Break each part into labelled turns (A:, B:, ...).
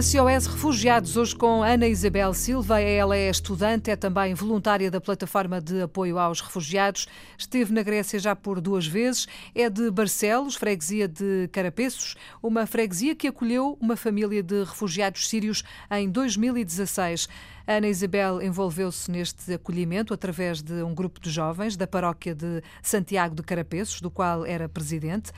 A: SOS Refugiados, hoje com Ana Isabel Silva. Ela é estudante, é também voluntária da plataforma de apoio aos refugiados. Esteve na Grécia já por duas vezes. É de Barcelos, freguesia de Carapeços, uma freguesia que acolheu uma família de refugiados sírios em 2016. Ana Isabel envolveu-se neste acolhimento através de um grupo de jovens da paróquia de Santiago de Carapeços, do qual era presidente.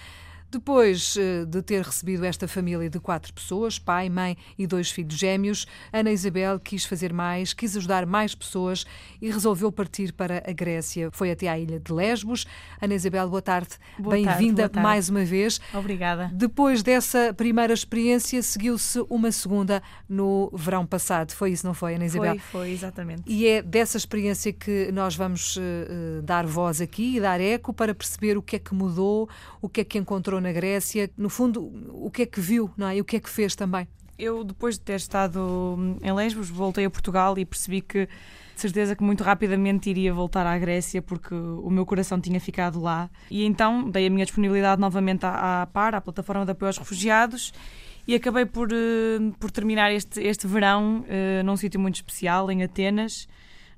A: Depois eh, de ter recebido esta família de quatro pessoas, pai, mãe e dois filhos gêmeos, Ana Isabel quis fazer mais, quis ajudar mais pessoas e resolveu partir para a Grécia. Foi até à ilha de Lesbos. Ana Isabel, boa tarde. Bem-vinda mais uma vez.
B: Obrigada.
A: Depois dessa primeira experiência, seguiu-se uma segunda no verão passado. Foi isso, não foi, Ana Isabel?
B: Foi, foi, exatamente.
A: E é dessa experiência que nós vamos uh, dar voz aqui e dar eco para perceber o que é que mudou, o que é que encontrou na Grécia. No fundo, o que é que viu não é? e o que é que fez também?
B: Eu, depois de ter estado em Lesbos, voltei a Portugal e percebi que, de certeza, que muito rapidamente iria voltar à Grécia porque o meu coração tinha ficado lá. E então dei a minha disponibilidade novamente à, à PAR, à Plataforma de Apoio aos Refugiados, e acabei por, uh, por terminar este, este verão uh, num sítio muito especial, em Atenas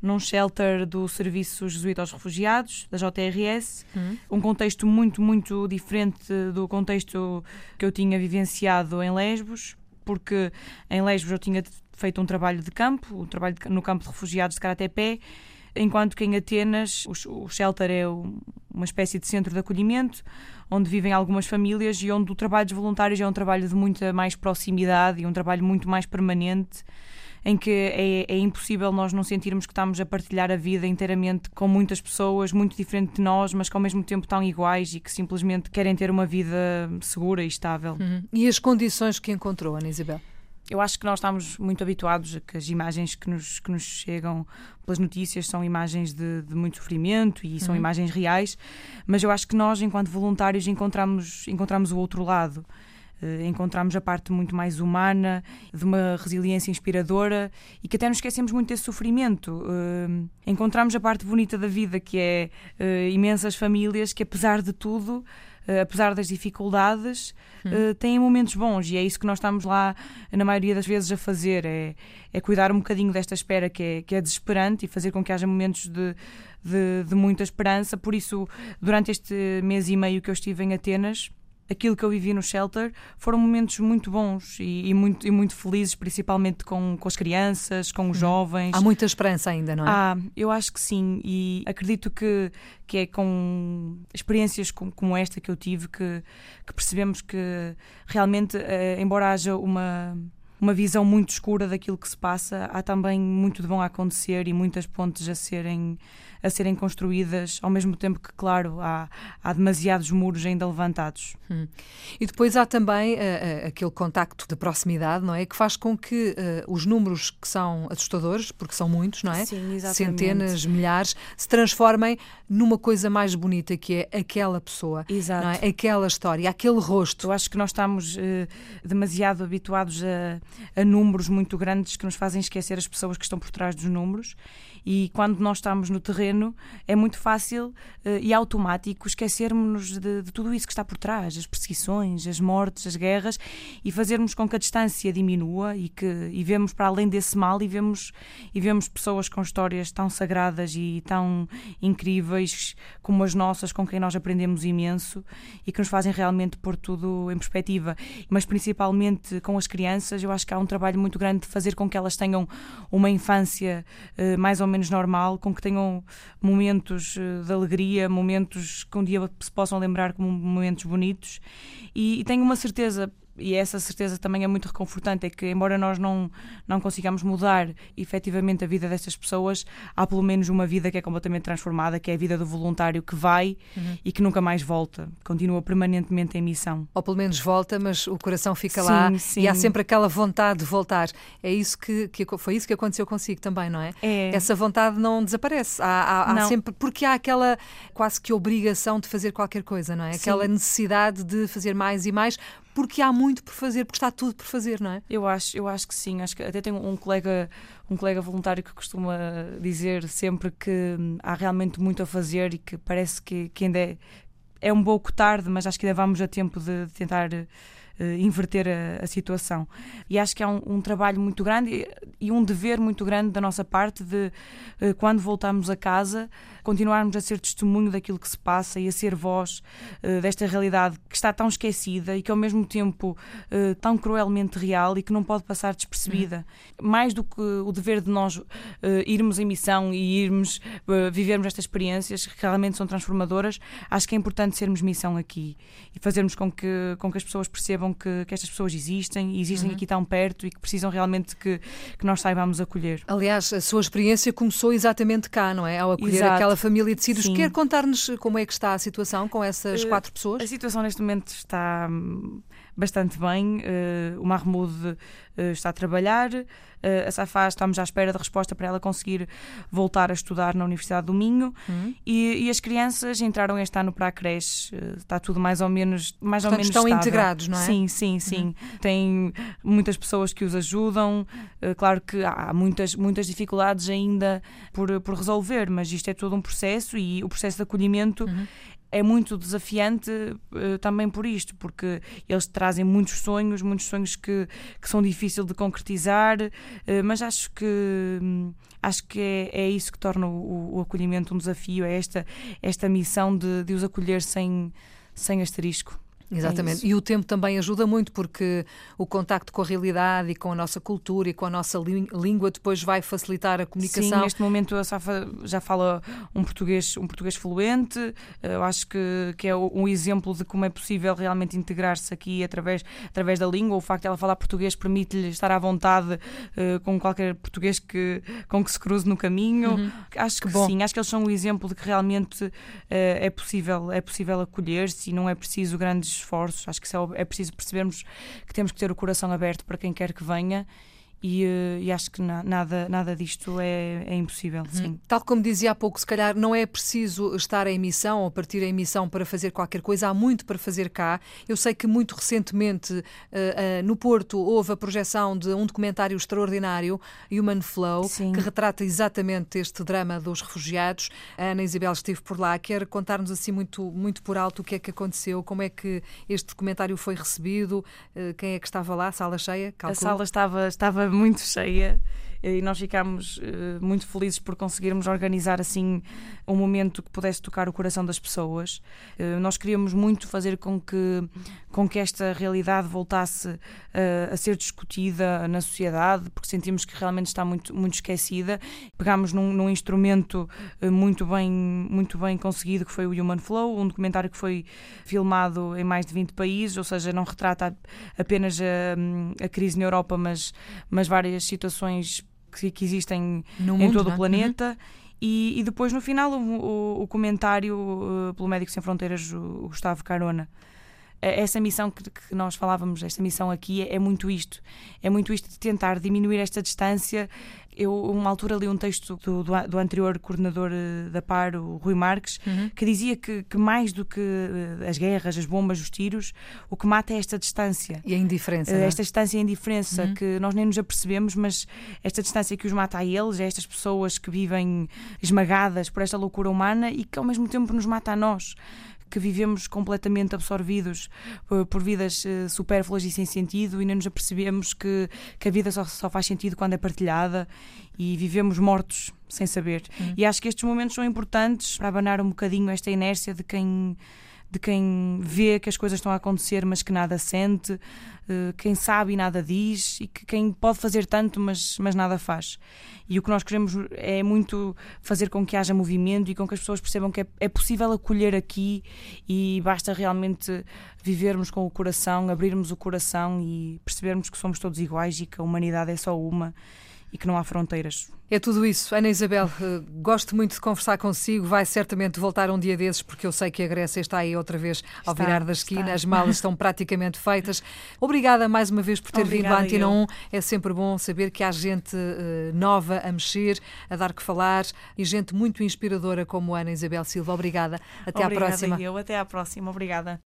B: num shelter do Serviço Jesuíta aos Refugiados, da JRS. Uhum. Um contexto muito, muito diferente do contexto que eu tinha vivenciado em Lesbos, porque em Lesbos eu tinha feito um trabalho de campo, um trabalho no campo de refugiados de Karatepé, enquanto que em Atenas o, shelter é uma espécie de centro de acolhimento onde vivem algumas famílias e onde o trabalho dos voluntários é um trabalho de muita mais proximidade e um trabalho muito mais permanente em que é, é, impossível nós não sentirmos que estamos a partilhar a vida inteiramente com muitas pessoas muito diferentes de nós, mas que ao mesmo tempo tão iguais e que simplesmente querem ter uma vida segura e estável.
A: Uhum. E as condições que encontrou, Ana Isabel?
B: Eu acho que nós estamos muito habituados a que as imagens que nos, que nos chegam pelas notícias são imagens de, de muito sofrimento e são uhum. imagens reais, mas eu acho que nós, enquanto voluntários, encontramos, encontramos o outro lado. Uh, encontramos a parte muito mais humana, de uma resiliência inspiradora e que até nos esquecemos muito desse sofrimento. Uh, encontramos a parte bonita da vida, que é uh, imensas famílias que, apesar de tudo, apesar das dificuldades, hum. têm momentos bons e é isso que nós estamos lá, na maioria das vezes, a fazer: é, é cuidar um bocadinho desta espera que é, que é desesperante e fazer com que haja momentos de, de, de muita esperança. Por isso, durante este mês e meio que eu estive em Atenas, aquilo que eu vivi no shelter foram momentos muito bons e, e muito, e muito felizes, principalmente com, com as crianças, com os uhum. jovens.
A: Há muita esperança ainda, não é?
B: Ah, eu acho que sim, e acredito que, que é com experiências como, como esta que eu tive que, que percebemos que realmente, eh, embora haja uma uma visão muito escura daquilo que se passa, há também muito de bom a acontecer e muitas pontes a serem a serem construídas, ao mesmo tempo que, claro, há, há demasiados muros ainda levantados. Hum.
A: E depois há também uh, uh, aquele contacto de proximidade, não é? Que faz com que uh, os números que são assustadores, porque são muitos, não é?
B: Sim,
A: Centenas, milhares, se transformem numa coisa mais bonita que é aquela pessoa, é? aquela história, aquele rosto.
B: Eu acho que nós estamos demasiado habituados a, a números muito grandes que nos fazem esquecer as pessoas que estão por trás dos números e quando nós estamos no terreno é muito fácil uh, e automático esquecermos de, de, tudo isso que está por trás, as perseguições, as mortes, as guerras e fazermos com que a distância diminua e que e vemos para além desse mal e vemos e vemos pessoas com histórias tão sagradas e tão incríveis como as nossas, com quem nós aprendemos imenso e que nos fazem realmente pôr tudo em perspectiva, mas principalmente com as crianças, eu acho que há um trabalho muito grande de fazer com que elas tenham uma infância uh, mais ou menos normal, com que tenham momentos eh, de alegria, momentos que um dia se possam lembrar como momentos bonitos. E, e tenho uma certeza, e essa certeza também é muito reconfortante, é que embora nós não, não consigamos mudar efetivamente a vida destas pessoas, há pelo menos uma vida que é completamente transformada, que é a vida do voluntário que vai uhum. e que nunca mais volta, continua permanentemente em missão.
A: Ou pelo menos volta, mas o coração fica sim, lá sim. e há sempre aquela vontade de voltar. É isso que, que, foi isso que aconteceu consigo também, não é?
B: é.
A: Essa vontade não desaparece. Há, há, há
B: não.
A: sempre porque há aquela quase que obrigação de fazer qualquer coisa, não é? Aquela sim. necessidade de fazer mais e mais, porque há muito por fazer, porque está tudo por fazer, não é?
B: Eu acho, eu acho que sim. Acho que até tenho um colega, um colega voluntário que costuma dizer sempre que há realmente muito a fazer e que parece que, que ainda é, é um pouco tarde, mas acho que ainda vamos a tempo de, tentar inverter a, a, situação. E acho que é um, um, trabalho muito grande e um dever muito grande da nossa parte de, quando voltamos a casa, continuarmos a ser testemunho daquilo que se passa e a ser voz desta realidade que está tão esquecida e que ao mesmo tempo tão cruelmente real e que não pode passar despercebida. Uhum. Mais do que o dever de nós irmos em missão e irmos vivermos estas experiências que realmente são transformadoras, acho que é importante sermos missão aqui e fazermos com que, com que as pessoas percebam que, que estas pessoas existem e existem uhum. aqui tão perto e que precisam realmente que, que nós saibamos acolher.
A: Aliás, a sua experiência começou exatamente cá, não é? Ao acolher Exato. aquela família de sírios. Sim. Quer contar-nos como é que está a situação com essas uh, quatro pessoas?
B: A situação neste momento está hum, bastante bem. Uh, o Mahmoud uh, está a trabalhar. Uh, a Safá estamos à espera de resposta para ela conseguir voltar a estudar na Universidade do Minho. Uhum. E, e, as crianças entraram este ano para a creche. está tudo mais ou menos mais
A: Portanto,
B: ou menos
A: estão
B: estável.
A: integrados, não é?
B: Sim, sim, sim. Uhum. Tem muitas pessoas que os ajudam. claro que há muitas, muitas dificuldades ainda por, por resolver, mas isto é todo um processo e o processo de acolhimento uhum é muito desafiante uh, também por isto, porque eles trazem muitos sonhos, muitos sonhos que, que são difíceis de concretizar, uh, mas acho que um, acho que é, é isso que torna o, o, acolhimento um desafio, é esta, esta missão de, de os acolher sem, sem asterisco.
A: Exatamente.
B: É
A: e o tempo também ajuda muito porque o contacto com a realidade e com a nossa cultura e com a nossa língua depois vai facilitar a comunicação.
B: Sim, neste momento a Safa já fala um português, um português fluente. Eu acho que, que é um exemplo de como é possível realmente integrar-se aqui através, através da língua. O facto de ela falar português permite-lhe estar à vontade uh, com qualquer português que, com que se cruze no caminho. Uhum. Acho que, que sim, acho que eles são um exemplo de que realmente uh, é possível, é possível acolher-se e não é preciso grandes esforços. Acho que é, é preciso percebermos que temos que ter o coração aberto para quem quer que venha e, eh, e, acho que na, nada, nada disto é, é impossível. Uhum. Sim.
A: Tal como dizia há pouco, se calhar não é preciso estar em missão ou partir em missão para fazer qualquer coisa, há muito para fazer cá. Eu sei que muito recentemente uh, uh, no Porto houve a projeção de um documentário extraordinário, Human Flow, Sim. que retrata exatamente este drama dos refugiados. A Ana Isabel esteve por lá. Quer contar-nos assim muito, muito por alto o que é que aconteceu, como é que este documentário foi recebido, uh, quem é que estava lá, sala cheia?
B: Calculo. A sala estava, estava muito cheia e nós ficámos uh, muito felizes por conseguirmos organizar assim um momento que pudesse tocar o coração das pessoas. Uh, nós queríamos muito fazer com que, com que esta realidade voltasse uh, a ser discutida na sociedade, porque sentimos que realmente está muito, muito esquecida. Pegámos num, num instrumento muito, bem, muito bem conseguido, que foi o Human Flow, um documentário que foi filmado em mais de 20 países, ou seja, não retrata apenas a, a crise na Europa, mas, mas várias situações que, que existem no em mundo, todo o é? planeta. Uhum. E, e, depois, no final, o, o, o comentário uh, pelo Médicos Sem Fronteiras, o Gustavo Carona. Essa missão que, que, nós falávamos, esta missão aqui, é, é muito isto. É muito isto de tentar diminuir esta distância eu, uma altura, li um texto do, do, do anterior coordenador eh, da PAR, o Rui Marques, uhum. que dizia que, que, mais do que eh, as guerras, as bombas, os tiros, o que mata é esta distância.
A: E a indiferença.
B: É? Esta distância e a indiferença, uhum. que nós nem nos apercebemos, mas esta distância que os mata a eles, é estas pessoas que vivem esmagadas por esta loucura humana e que ao mesmo tempo nos mata a nós que vivemos completamente absorvidos por, por vidas uh, supérfluas e sem sentido e não nos apercebemos que, que a vida só, só faz sentido quando é partilhada e vivemos mortos sem saber. Uhum. E acho que estes momentos são importantes para abanar um bocadinho esta inércia de quem de quem vê que as coisas estão a acontecer, mas que nada sente, eh, quem sabe e nada diz, e que quem pode fazer tanto, mas, mas nada faz. E o que nós queremos é muito fazer com que haja movimento e com que as pessoas percebam que é, é possível acolher aqui e basta realmente vivermos com o coração, abrirmos o coração e percebermos que somos todos iguais e que a humanidade é só uma e que não há fronteiras.
A: É tudo isso. Ana Isabel, eh, gosto muito de conversar consigo. Vai certamente voltar um dia desses, porque eu sei que a Grécia está aí outra vez ao está, virar da esquina. Está. As malas estão praticamente feitas. Obrigada mais uma vez por ter Obrigada vindo à Antena 1. É sempre bom saber que há gente uh, nova a mexer, a dar que falar e gente muito inspiradora como Ana Isabel Silva. Obrigada. Até
B: Obrigada
A: à próxima.
B: Eu. Até à próxima. Obrigada.